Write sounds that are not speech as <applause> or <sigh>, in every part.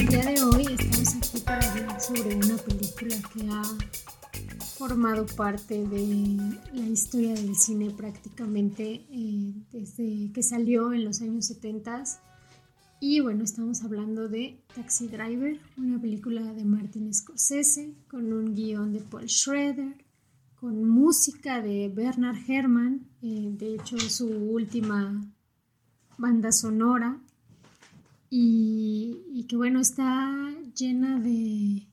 el día de hoy estamos aquí para hablar sobre una película que ha formado parte de la historia del cine prácticamente eh, desde que salió en los años 70. Y bueno, estamos hablando de Taxi Driver, una película de Martin Scorsese con un guion de Paul Schroeder, con música de Bernard Herrmann, eh, de hecho su última banda sonora, y, que bueno, está llena de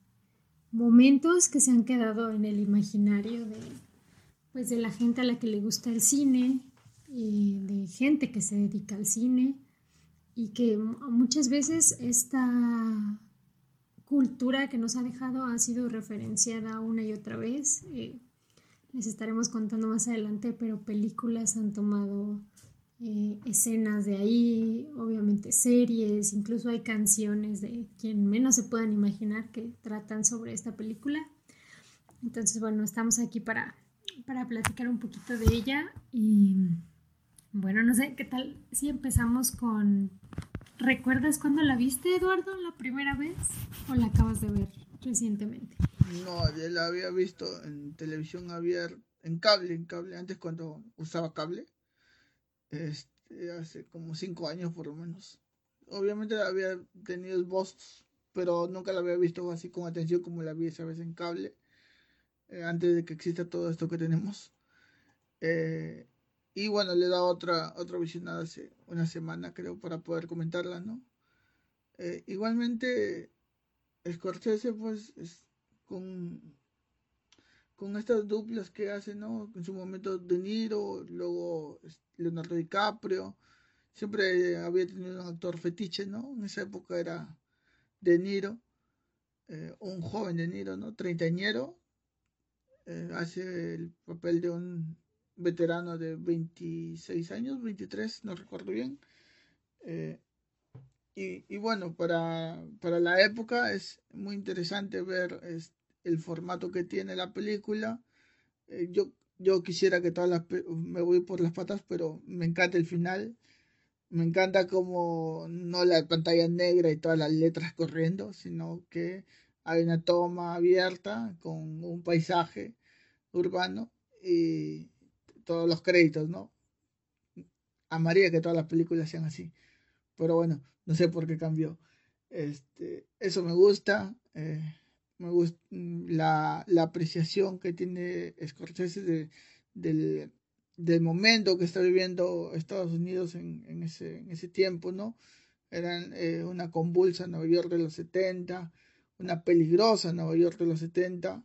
momentos que se han quedado en el imaginario de, pues, de la gente a la que le gusta el cine, y de gente que se dedica al cine, y que muchas veces esta cultura que nos ha dejado ha sido referenciada una y otra vez. Eh, les estaremos contando más adelante, pero películas han tomado eh, escenas de ahí, obviamente series, incluso hay canciones de quien menos se puedan imaginar que tratan sobre esta película. Entonces, bueno, estamos aquí para, para platicar un poquito de ella y bueno, no sé, ¿qué tal si empezamos con... ¿Recuerdas cuándo la viste, Eduardo, la primera vez o la acabas de ver recientemente? No, ya la había visto en televisión abierta, en cable, en cable, antes cuando usaba cable este, hace como cinco años por lo menos. Obviamente había tenido voz, pero nunca la había visto así con atención como la vi esa vez en cable, eh, antes de que exista todo esto que tenemos. Eh, y bueno, le dado otra, otra visionada hace una semana, creo, para poder comentarla, ¿no? Eh, igualmente, Scorsese, pues, es con con estas duplas que hace, ¿no? En su momento De Niro, luego Leonardo DiCaprio. Siempre había tenido un actor fetiche, ¿no? En esa época era De Niro, eh, un joven De Niro, ¿no? Treintañero. Eh, hace el papel de un veterano de 26 años, 23, no recuerdo bien. Eh, y, bueno, para, para, la época es muy interesante ver este, el formato que tiene la película. Eh, yo, yo quisiera que todas las... Me voy por las patas, pero me encanta el final. Me encanta como no la pantalla negra y todas las letras corriendo, sino que hay una toma abierta con un paisaje urbano y todos los créditos, ¿no? Amaría que todas las películas sean así. Pero bueno, no sé por qué cambió. Este, eso me gusta. Eh, me gusta mm, la, la apreciación que tiene Scorsese de, del, del, momento que está viviendo Estados Unidos en, en, ese, en ese tiempo, ¿no? Era eh, una convulsa Nueva York de los 70, una peligrosa Nueva York de los 70.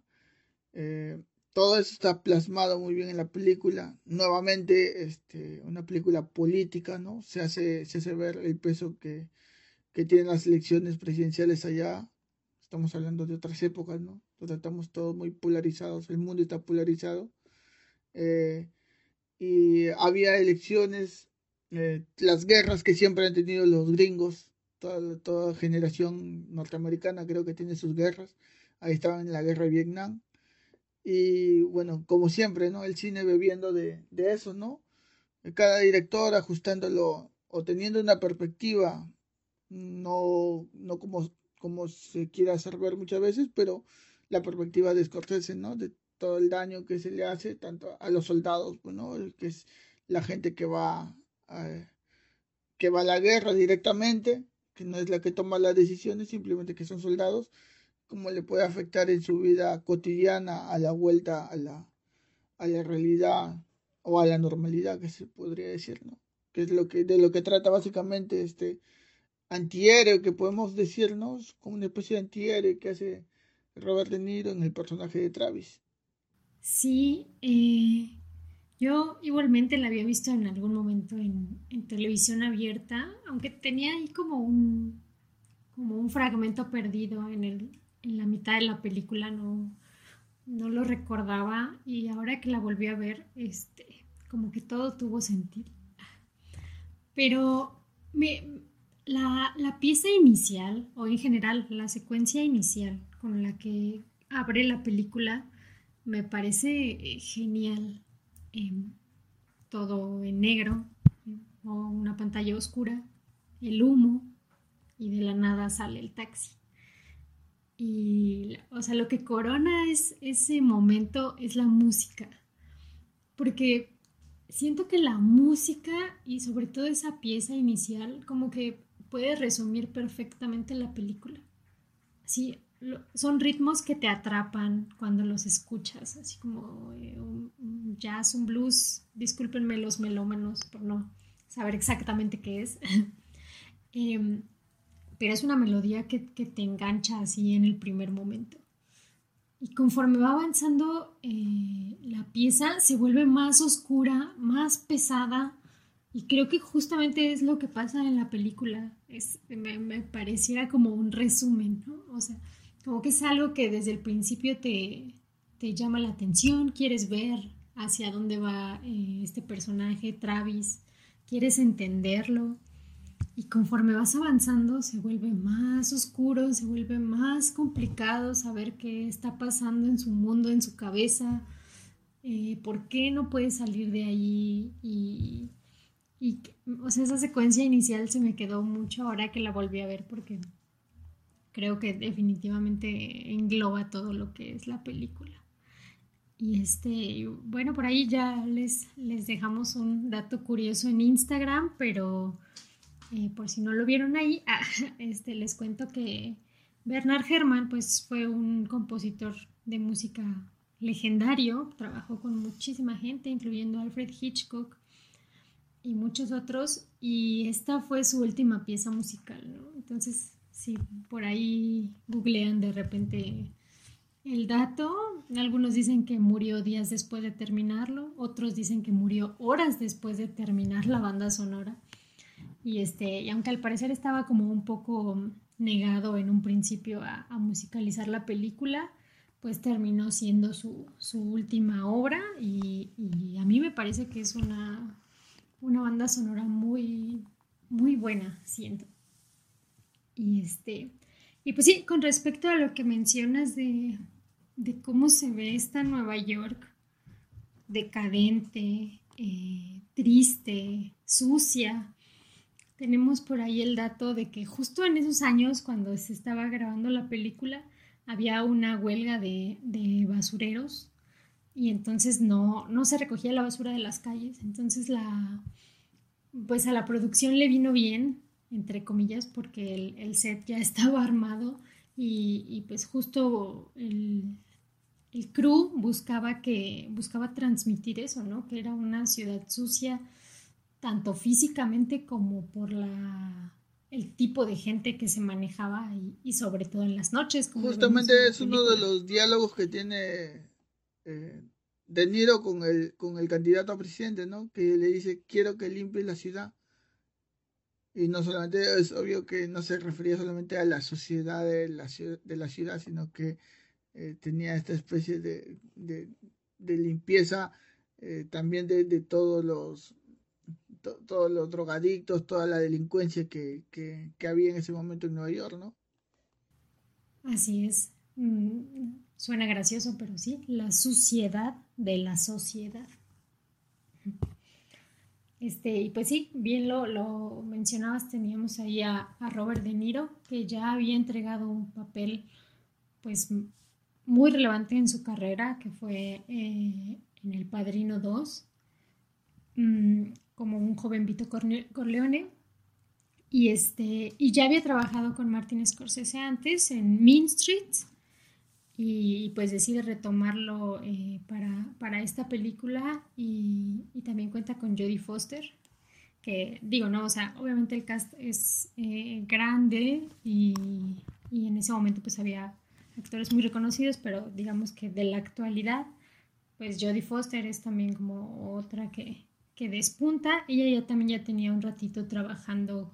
Eh, todo eso está plasmado muy bien en la película. Nuevamente, este, una película política, ¿no? Se hace, se hace ver el peso que, que tienen las elecciones presidenciales allá estamos hablando de otras épocas, ¿no? Entonces estamos todos muy polarizados, el mundo está polarizado. Eh, y había elecciones, eh, las guerras que siempre han tenido los gringos, toda, toda generación norteamericana creo que tiene sus guerras. Ahí estaban en la guerra de Vietnam. Y bueno, como siempre, ¿no? El cine bebiendo de, de eso, ¿no? Cada director ajustándolo o teniendo una perspectiva, no, no como como se quiere hacer ver muchas veces, pero la perspectiva de Scorsese, ¿no? De todo el daño que se le hace tanto a los soldados, bueno, pues, que es la gente que va a, que va a la guerra directamente, que no es la que toma las decisiones, simplemente que son soldados, cómo le puede afectar en su vida cotidiana a la vuelta a la, a la realidad o a la normalidad, que se podría decir, ¿no? Que es lo que, de lo que trata básicamente este, antihéroe que podemos decirnos, como una especie de antihéroe que hace Robert De Niro en el personaje de Travis. Sí, eh, yo igualmente la había visto en algún momento en, televisión abierta, aunque tenía ahí como un, como un fragmento perdido en, el, en la mitad de la película, no, no lo recordaba y ahora que la volví a ver, este, como que todo tuvo sentido. Pero me, la, pieza inicial, o en general la secuencia inicial con la que abre la película, me parece eh, genial. Em, todo en negro, o una pantalla oscura, el humo y de la nada sale el taxi. Y, o sea, lo que corona es ese momento es la música. Porque siento que la música y sobre todo esa pieza inicial como que puede resumir perfectamente la película. Sí, son ritmos que te atrapan cuando los escuchas, así como eh, un, jazz, un blues, discúlpenme los melómanos por no saber exactamente qué es, <laughs> em, pero es una melodía que, te engancha así en el primer momento. Y conforme va avanzando eh, la pieza, se vuelve más oscura, más pesada, y creo que justamente es lo que pasa en la película. Es, me, pareciera como un resumen, ¿no? O sea, como que es algo que desde el principio te, llama la atención, quieres ver hacia dónde va eh, este personaje, Travis, quieres entenderlo. Y conforme vas avanzando se vuelve más oscuro, se vuelve más complicado saber qué está pasando en su mundo, en su cabeza, eh, por qué no puede salir de ahí. Y, y, o sea, esa secuencia inicial se me quedó mucho ahora que la volví a ver porque creo que definitivamente engloba todo lo que es la película. Y este, bueno, por ahí ya les, les dejamos un dato curioso en Instagram, pero eh, por si no lo vieron ahí, <laughs> ah, este, les cuento que Bernard Herrmann pues fue un compositor de música legendario, trabajó con muchísima gente, incluyendo Alfred Hitchcock y muchos otros, y esta fue su última pieza musical, ¿no? Entonces si por ahí googlean de repente el dato, algunos dicen que murió días después de terminarlo, otros dicen que murió horas después de terminar la banda sonora. Y, este, y aunque al parecer estaba como un poco negado en un principio a, musicalizar la película, pues terminó siendo su, última obra y, a mí me parece que es una, una banda sonora muy, muy buena, siento. Y este, y pues sí, con respecto a lo que mencionas de, cómo se ve esta Nueva York decadente, eh, triste, sucia, tenemos por ahí el dato de que justo en esos años, cuando se estaba grabando la película, había una huelga de, de basureros y entonces no, no se recogía la basura de las calles. Entonces la, pues a la producción le vino bien entre comillas, porque el, set ya <laughs> estaba armado y, pues justo el, el, crew buscaba que buscaba transmitir eso, ¿no? Que era una ciudad sucia tanto físicamente como por la el tipo de gente que se manejaba y, sobre todo en las noches. Justamente es uno de los diálogos que tiene eh, De con el, con el candidato a presidente, ¿no? Que le dice, quiero que limpie la ciudad. Y no solamente es obvio que no se refería solamente a la sociedad de la ciudad, sino que eh, tenía esta especie de, limpieza eh, también de, todos los todos los drogadictos, toda la delincuencia que, que, que, había en ese momento en Nueva York, ¿no? Así es. Mm, suena gracioso, pero sí, la suciedad de la sociedad. Este, y pues sí, bien lo, mencionabas, teníamos ahí a, Robert De Niro, que ya había entregado un papel pues muy relevante en su carrera, que fue eh, en El Padrino 2, mm, como un joven Vito Corleone. Y, este, y ya había trabajado con Martin Scorsese antes en Mean Streets, y pues decide retomarlo eh, para, esta película y, también cuenta con Jodie Foster, que digo, no, o sea, obviamente el cast es eh, grande y, en ese momento pues había actores muy reconocidos, pero digamos que de la actualidad, pues Jodie Foster es también como otra que, que despunta. Ella ya también ya tenía un ratito trabajando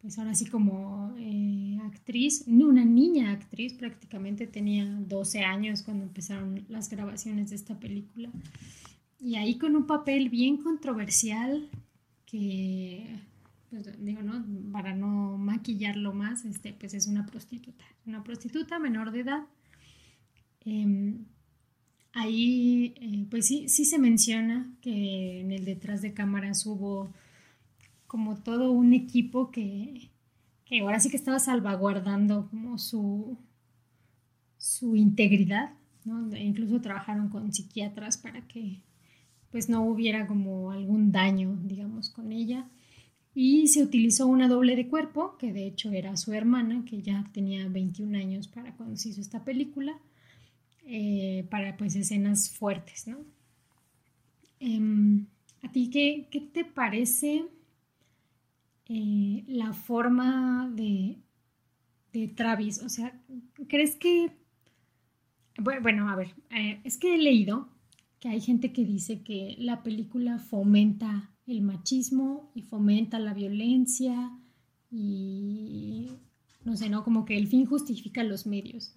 pues ahora sí como eh, actriz, una niña actriz, prácticamente tenía 12 años cuando empezaron las grabaciones de esta película. Y ahí con un papel bien controversial que, pues digo, ¿no? Para no maquillarlo más, este, pues es una prostituta, una prostituta menor de edad. Em, ahí, eh, pues sí, sí se menciona que en el detrás de cámaras hubo como todo un equipo que, que ahora sí que estaba salvaguardando como su, su integridad, ¿no? incluso trabajaron con psiquiatras para que pues no hubiera como algún daño, digamos, con ella. Y se utilizó una doble de cuerpo, que de hecho era su hermana, que ya tenía 21 años para cuando se hizo esta película, eh, para pues escenas fuertes, ¿no? Em, ¿A ti qué, qué, te parece eh, la forma de, de Travis? O sea, ¿crees que... Bueno, a ver, eh, es que he leído que hay gente que dice que la película fomenta el machismo y fomenta la violencia y no sé, ¿no? Como que el fin justifica los medios.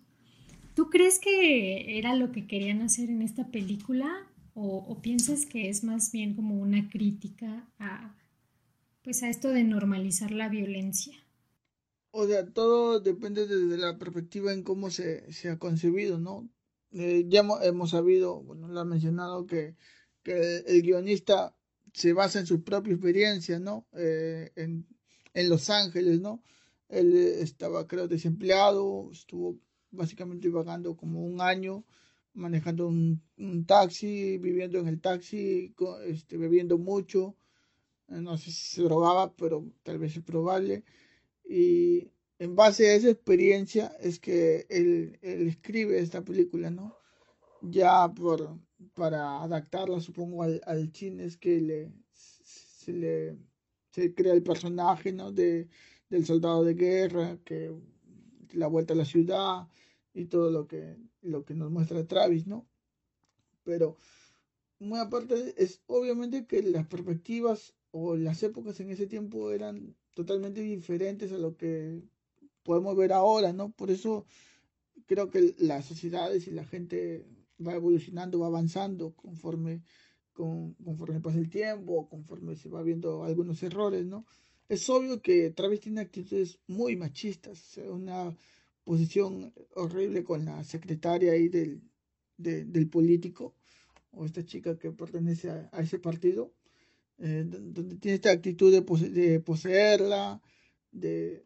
¿Tú crees que era lo que querían hacer en esta película o, piensas que es más bien como una crítica a, pues a esto de normalizar la violencia? O sea, todo depende desde la perspectiva en cómo se, se ha concebido, ¿no? Eh, ya hemos, sabido, bueno, lo ha mencionado, que, el guionista se basa en su propia experiencia, ¿no? Eh, en, en, Los Ángeles, ¿no? Él estaba, creo, desempleado, estuvo básicamente vagando como un año, manejando un, taxi, viviendo en el taxi, este, bebiendo mucho, eh, no sé si se drogaba, pero tal vez es probable. Y en base a esa experiencia es que él, escribe esta película, ¿no? Ya por, para adaptarla, supongo, al, al cine es que le, se le se crea el personaje, ¿no? De, del soldado de guerra, que la vuelta a la ciudad y todo lo que, lo que nos muestra Travis, ¿no? Pero muy aparte es obviamente que las perspectivas o las épocas en ese tiempo eran totalmente diferentes a lo que podemos ver ahora, ¿no? Por eso creo que las sociedades y la gente va evolucionando, va avanzando conforme, con, conforme pasa el tiempo, conforme se va viendo algunos errores, ¿no? Es obvio que Travis tiene actitudes muy machistas, una posición horrible con la secretaria ahí del, del político, o esta chica que pertenece a, ese partido, eh, donde tiene esta actitud de, poseerla, de,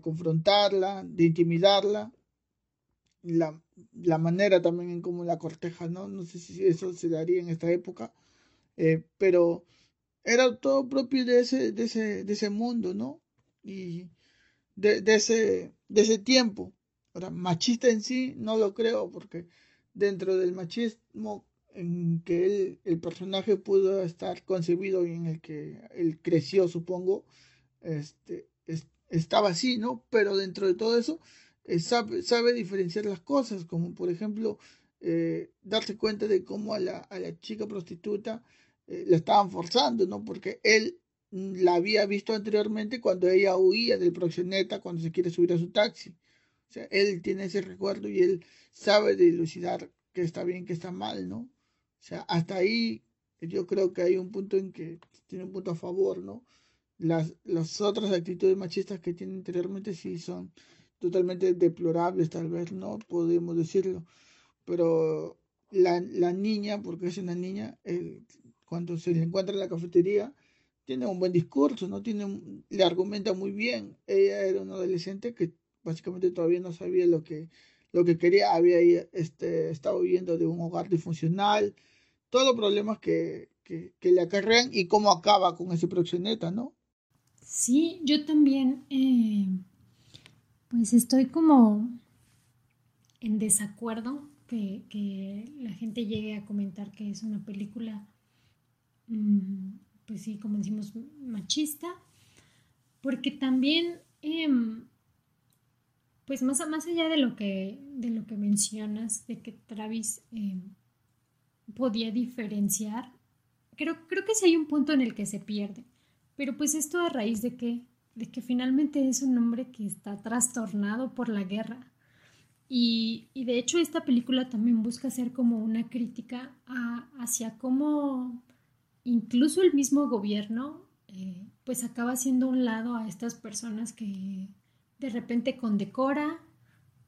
confrontarla, de intimidarla, la, manera también en cómo la corteja, ¿no? No sé si eso se daría en esta época, eh, pero era todo propio de ese, mundo, ¿no? Y de, ese, de ese tiempo. Ahora, machista en sí, no lo creo, porque dentro del machismo en que él, el personaje pudo estar concebido y en el que él creció, supongo, este, estaba así, ¿no? Pero dentro de todo eso eh, sabe, sabe, diferenciar las cosas, como por ejemplo eh, darse cuenta de cómo a la, a la chica prostituta eh, la estaban forzando, ¿no? Porque él mm, la había visto anteriormente cuando ella huía del proxeneta cuando se quiere subir a su taxi. O sea, él tiene ese recuerdo y él sabe dilucidar que está bien, que está mal, ¿no? O sea, hasta ahí yo creo que hay un punto en que tiene un punto a favor, ¿no? Las, las otras actitudes machistas que tiene anteriormente sí son totalmente deplorables, tal vez, ¿no? Podemos decirlo. Pero la, la niña, porque es una niña, cuando se le encuentra en la cafetería, tiene un buen discurso, ¿no? Tiene le argumenta muy bien. Ella era una adolescente que básicamente todavía no sabía lo que, lo que quería, había este, estado viviendo de un hogar disfuncional, todos los problemas que, que, que le acarrean y cómo acaba con ese proxeneta, ¿no? Sí, yo también, eh, pues estoy como en desacuerdo que, la gente llegue a comentar que es una película, mm, pues sí, como decimos, machista, porque también, em, pues más, más allá de lo, que, de lo que mencionas, de que Travis em, podía diferenciar, creo, creo que sí hay un punto en el que se pierde pero pues esto a raíz de que, de que finalmente es un hombre que está trastornado por la guerra. Y, y de hecho esta película también busca ser como una crítica hacia cómo incluso el mismo gobierno eh, pues acaba haciendo un lado a estas personas que de repente condecora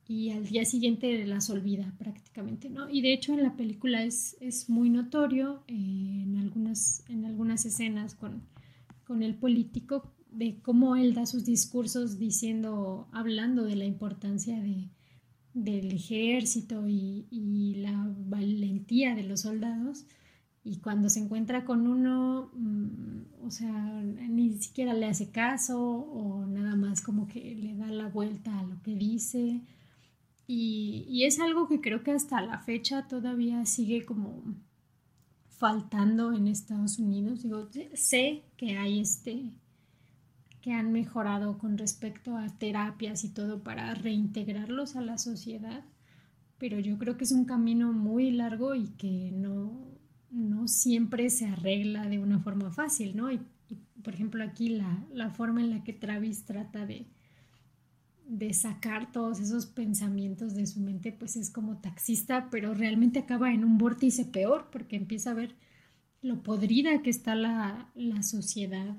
y al día siguiente las olvida prácticamente, ¿no? Y de hecho en la película es, es muy notorio eh, en, algunas, en algunas escenas con, con el político, de cómo él da sus discursos diciendo, hablando de la importancia de, del ejército y, la valentía de los soldados. Y cuando se encuentra con uno, mm, o sea, ni siquiera le hace caso o nada más como que le da la vuelta a lo que dice. Y, y es algo que creo que hasta la fecha todavía sigue como faltando en Estados Unidos. Digo, sé que hay este que han mejorado con respecto a terapias y todo para reintegrarlos a la sociedad, pero yo creo que es un camino muy largo y que no, no siempre se arregla de una forma fácil, ¿no? Y, por ejemplo aquí la, la, forma en la que Travis trata de, de sacar todos esos pensamientos de su mente, pues es como taxista, pero realmente acaba en un vórtice peor porque empieza a ver lo podrida que está la, la sociedad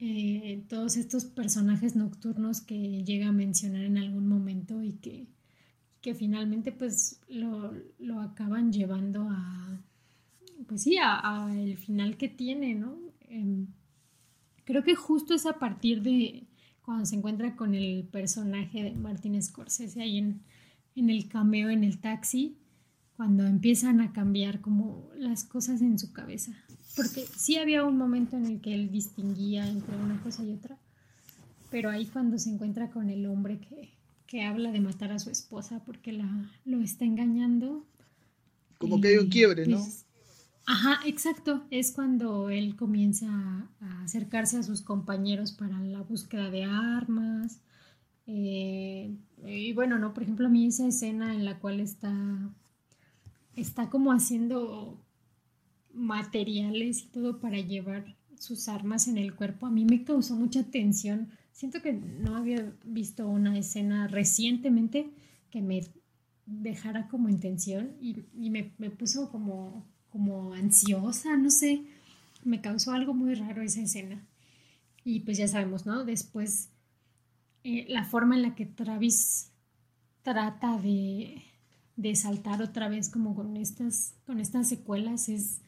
eh, todos estos personajes nocturnos que llega a mencionar en algún momento y que, que finalmente pues lo, lo, acaban llevando a pues sí a, el final que tiene no em, creo que justo es a partir de cuando se encuentra con el personaje de Martin Scorsese ahí en, en el cameo en el taxi cuando empiezan a cambiar como las cosas en su cabeza porque sí había un momento en el que él distinguía entre una cosa y otra, pero ahí cuando se encuentra con el hombre que, que habla de matar a su esposa porque la, lo está engañando. Como que hay un quiebre, ¿no? Ajá, exacto. Es cuando él comienza a, acercarse a sus compañeros para la búsqueda de armas. Eh, y bueno, no, por ejemplo, a mí esa escena en la cual está, está como haciendo materiales y todo para llevar sus armas en el cuerpo, a mí me causó mucha tensión. Siento que no había visto una escena recientemente que me dejara como en tensión y, me, puso como, como ansiosa, no sé, me causó algo muy raro esa escena. Y pues ya sabemos, ¿no? Después, eh, la forma en la que Travis trata de, de saltar otra vez como con estas, con estas secuelas es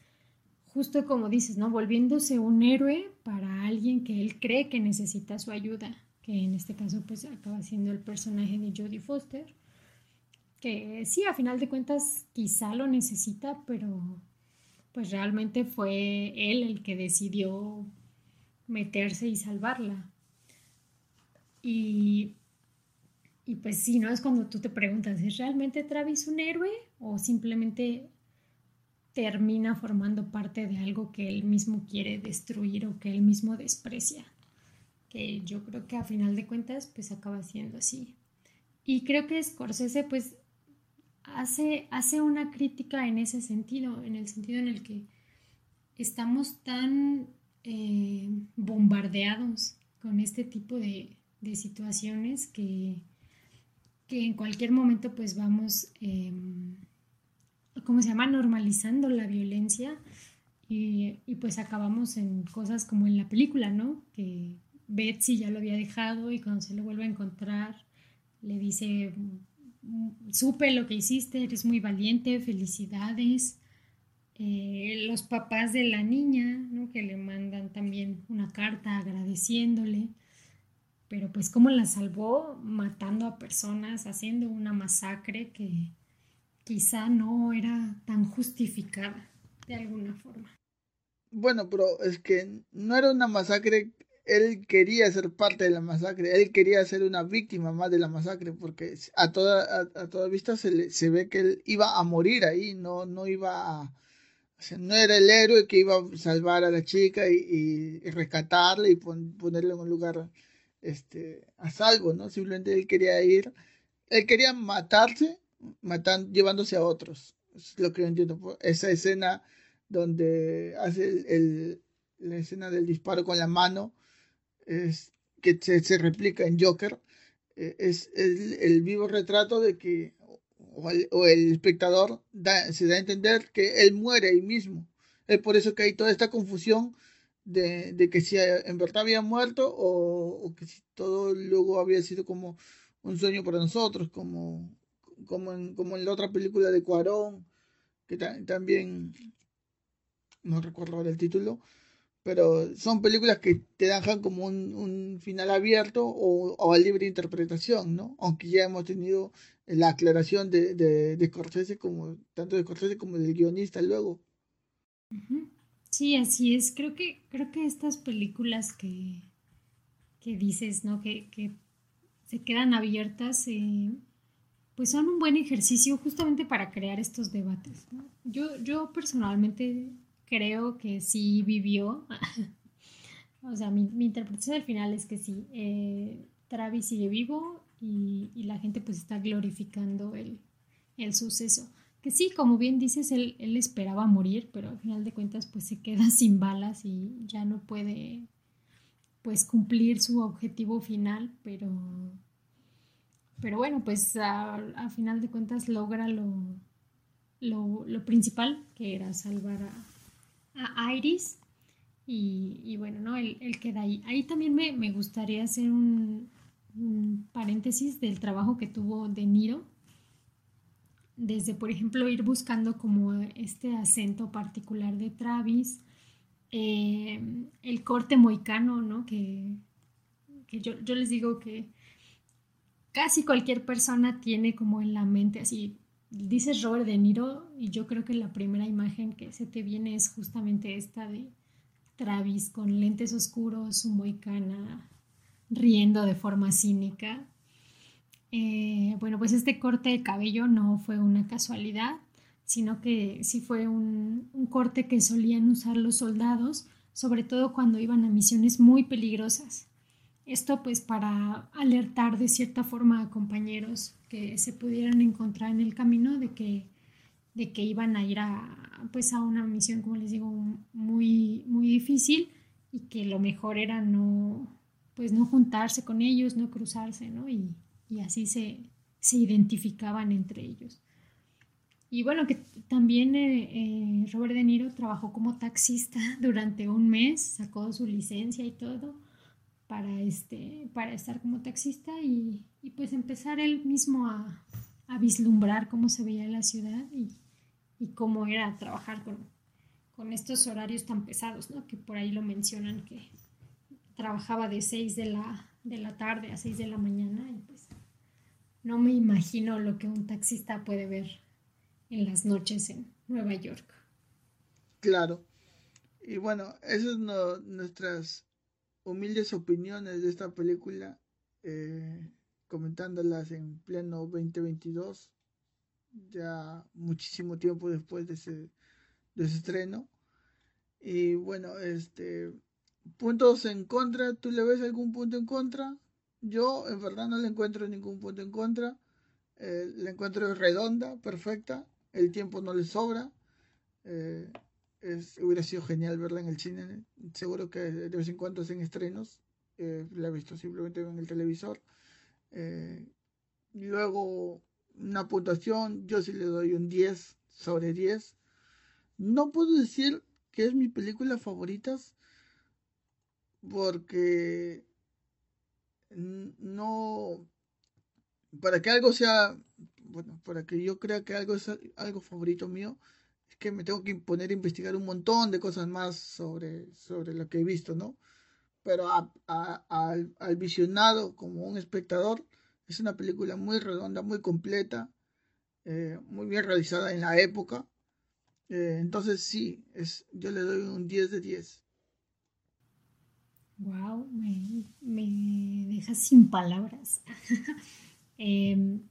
justo como dices, ¿no? Volviéndose un héroe para alguien que él cree que necesita su ayuda, que en este caso pues acaba siendo el personaje de Jodie Foster, que sí, a final de cuentas quizá lo necesita, pero pues realmente fue él el que decidió meterse y salvarla. Y, y pues sí, ¿no? Es cuando tú te preguntas, ¿es realmente Travis un héroe o simplemente termina formando parte de algo que él mismo quiere destruir o que él mismo desprecia. Que yo creo que a final de cuentas pues acaba siendo así. Y creo que Scorsese pues hace, hace una crítica en ese sentido, en el sentido en el que estamos tan eh, bombardeados con este tipo de, situaciones que, que, en cualquier momento pues vamos... Em, ¿cómo se llama? Normalizando la violencia y, pues acabamos en cosas como en la película, ¿no? Que Betsy ya lo había dejado y cuando se lo vuelve a encontrar le dice, supe lo que hiciste, eres muy valiente, felicidades. Eh, los papás de la niña, ¿no? Que le mandan también una carta agradeciéndole pero pues cómo la salvó matando a personas, haciendo una masacre que, quizá no era tan justificada de alguna forma. Bueno, pero es que no era una masacre, él quería ser parte de la masacre, él quería ser una víctima más de la masacre, porque a toda, a, toda vista se, se ve que él iba a morir ahí, no, no iba a... No era el héroe que iba a salvar a la chica y, y, rescatarla y ponerle en un lugar este, a salvo, ¿no? Simplemente él quería ir, él quería matarse matando, llevándose a otros. Es lo que yo entiendo. Esa escena donde hace el, la escena del disparo con la mano, es, que se, replica en Joker, eh, es el, vivo retrato de que, o el, espectador se da a entender que él muere ahí mismo. Es por eso que hay toda esta confusión de, de que si en verdad había muerto o, o, que si todo luego había sido como un sueño para nosotros, como como en, como en la otra película de Cuarón, que también no recuerdo ahora el título, pero son películas que te dejan como un, final abierto o, a libre interpretación, ¿no? Aunque ya hemos tenido la aclaración de, de, Scorsese como, tanto de Scorsese como del guionista luego. Sí, así es. Creo que, creo que estas películas que, que dices, ¿no? Que, que se quedan abiertas, eh, pues son un buen ejercicio justamente para crear estos debates. Yo, yo personalmente creo que sí vivió, <laughs> o sea, mi, interpretación al final es que sí, eh, Travis sigue vivo y, la gente pues está glorificando el, suceso. Que sí, como bien dices, él, él esperaba morir, pero al final de cuentas pues se queda <laughs> sin balas y ya no puede pues cumplir su objetivo final, pero, pero bueno, pues a, final de cuentas logra lo, lo, principal, que era salvar a, Iris. Y, bueno, ¿no? Él, queda ahí. Ahí también me, gustaría hacer un, paréntesis del trabajo que tuvo De Niro. Desde, por ejemplo, ir buscando como este acento particular de Travis, eh, el corte moicano, ¿no? Que, yo, les digo que casi cualquier persona tiene como en la mente así, dices Robert De Niro y yo creo que la primera imagen que se te viene es justamente esta de Travis con lentes oscuros, su moicana, riendo de forma cínica. Eh, bueno, pues este corte de cabello no fue una casualidad sino que sí fue un, corte que solían usar los soldados, sobre todo cuando iban a misiones muy peligrosas. Esto pues para alertar de cierta forma a compañeros que se pudieran encontrar en el camino de que, de que iban a ir a, pues a una misión, como les digo, muy, muy difícil y que lo mejor era no, pues no juntarse con ellos, no cruzarse, ¿no? Y, así se, se identificaban entre ellos. Y bueno, que también eh, eh, Robert De Niro trabajó como taxista <laughs> durante un mes, sacó su licencia y todo para, este, para estar como taxista y, pues empezar él mismo a, vislumbrar cómo se veía la ciudad y, cómo era trabajar con, con, estos horarios tan pesados, ¿no? Que por ahí lo mencionan que trabajaba de 6 de la, de la tarde a 6 de la mañana y pues no me imagino lo que un taxista puede ver en las noches en Nueva York. Claro. Y bueno, esas son nuestras humildes opiniones de esta película, eh, comentándolas en pleno 2022, ya muchísimo tiempo después de ese, de ese estreno. Y bueno, este puntos en contra, ¿tú le ves algún punto en contra? Yo en verdad no le encuentro ningún punto en contra. Eh, la encuentro redonda, perfecta el tiempo no le sobra. Eh, hubiera sido genial verla en el cine. Seguro que de vez en cuando hacen estrenos. Eh, la he visto simplemente en el televisor. Eh, luego, una puntuación, yo sí le doy un 10 sobre 10. No puedo decir que es mi película favorita porque no para que algo sea bueno, para que yo crea que algo es algo favorito mío, es que me tengo que poner a investigar un montón de cosas más sobre, sobre lo que he visto, ¿no? Pero al, visionado como un espectador, es una película muy redonda, muy completa, eh, muy bien realizada en la época. Eh, entonces sí, es, yo le doy un 10 de 10. Wow, me, me dejas sin palabras. <laughs> eh,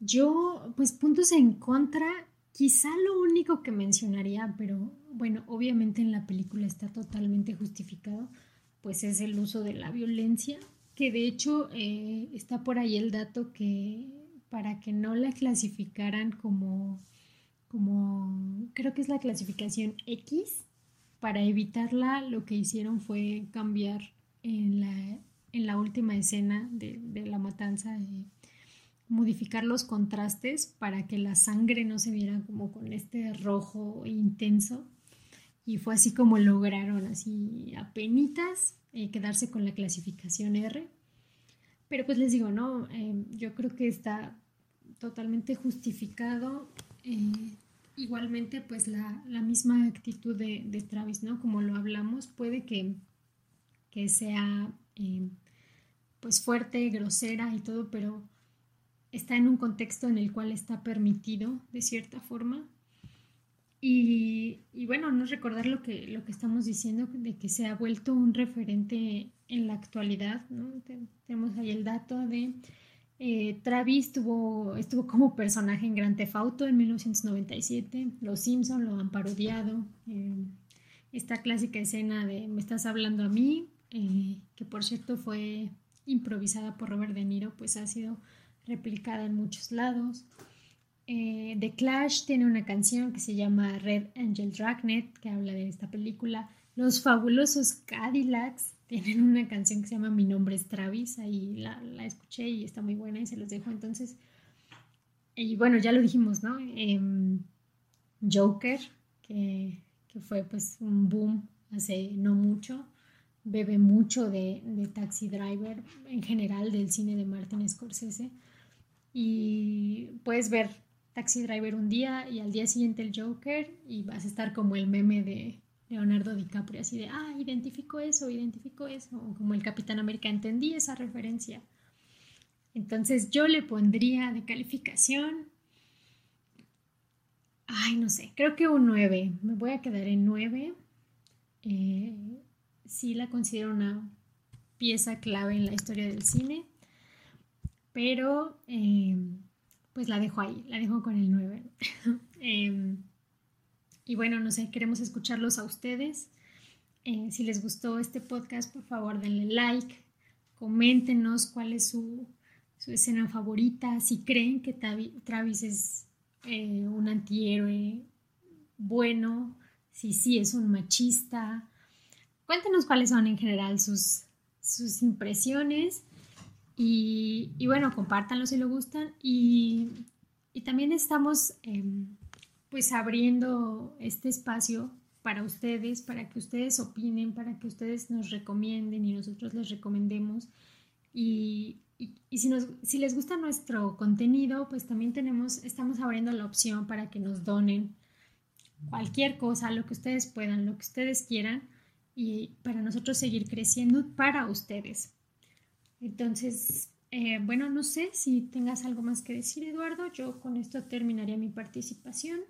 yo, pues puntos en contra, quizá lo único que mencionaría, pero bueno, obviamente en la película está totalmente justificado, pues es el uso de la violencia, que de hecho eh, está por ahí el dato que para que no la clasificaran como, como, creo que es la clasificación X, para evitarla lo que hicieron fue cambiar en la, en la última escena de, de la matanza. Modificar los contrastes para que la sangre no se viera como con este rojo intenso. Y fue así como lograron, así a penitas, eh, quedarse con la clasificación R. Pero pues les digo, ¿no? Eh, yo creo que está totalmente justificado. Eh, igualmente pues la, misma actitud de, Travis, ¿no? Como lo hablamos, puede que, que sea eh, pues fuerte, grosera y todo, pero está en un contexto en el cual está permitido de cierta forma. Y, bueno, no recordar lo que, lo que estamos diciendo, de que se ha vuelto un referente en la actualidad. ¿no? Tenemos ahí el dato de eh, Travis tuvo, estuvo como personaje en Grand Theft Auto en 1997. Los Simpson lo han parodiado. Eh, esta clásica escena de Me estás hablando a mí, eh, que por cierto fue improvisada por Robert De Niro, pues ha sido replicada en muchos lados. Eh, The Clash tiene una canción que se llama Red Angel Dragnet, que habla de esta película. Los fabulosos Cadillacs tienen una canción que se llama Mi nombre es Travis, ahí la, escuché y está muy buena y se los dejo entonces. Y bueno, ya lo dijimos, ¿no? Em, Joker, que, fue pues un boom hace no mucho bebe mucho de, Taxi Driver, en general del cine de Martin Scorsese. Y puedes ver Taxi Driver un día y al día siguiente el Joker y vas a estar como el meme de Leonardo DiCaprio, así de, ah, identifico eso, identifico eso, o como el Capitán América, entendí esa referencia. Entonces yo le pondría de calificación, ay, no sé, creo que un 9, me voy a quedar en 9. Eh, sí la considero una pieza clave en la historia del cine, pero em, pues la dejo ahí, la dejo con el 9. <laughs> Em, y bueno, no sé, queremos escucharlos a ustedes. Eh, si les gustó este podcast, por favor denle like, coméntenos cuál es su, escena favorita, si creen que Travis es eh, un antihéroe bueno, si sí es un machista, Cuéntenos cuáles son en general sus, sus impresiones y, bueno, compártanlo si lo gustan y, también estamos em, pues abriendo este espacio para ustedes, para que ustedes opinen, para que ustedes nos recomienden y nosotros les recomendemos. Y, si, nos, si les gusta nuestro contenido, pues también tenemos, estamos abriendo la opción para que nos donen cualquier cosa, lo que ustedes puedan, lo que ustedes quieran y para nosotros seguir creciendo para ustedes. Entonces, eh, bueno, no sé si tengas algo más que decir, Eduardo. Yo con esto terminaría mi participación.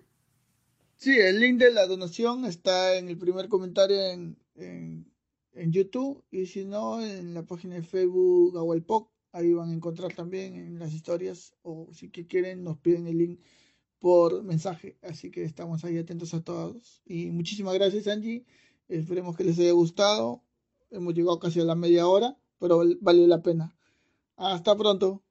Sí, el link de la donación está en el primer comentario en, en, YouTube y si no, en la página de Facebook Agualpoc. Ahí van a encontrar también en las historias o si quieren nos piden el link por mensaje. Así que estamos ahí atentos a todos. Y muchísimas gracias, Angie. Esperemos que les haya gustado. Hemos llegado casi a la media hora, pero vale la pena. Hasta pronto.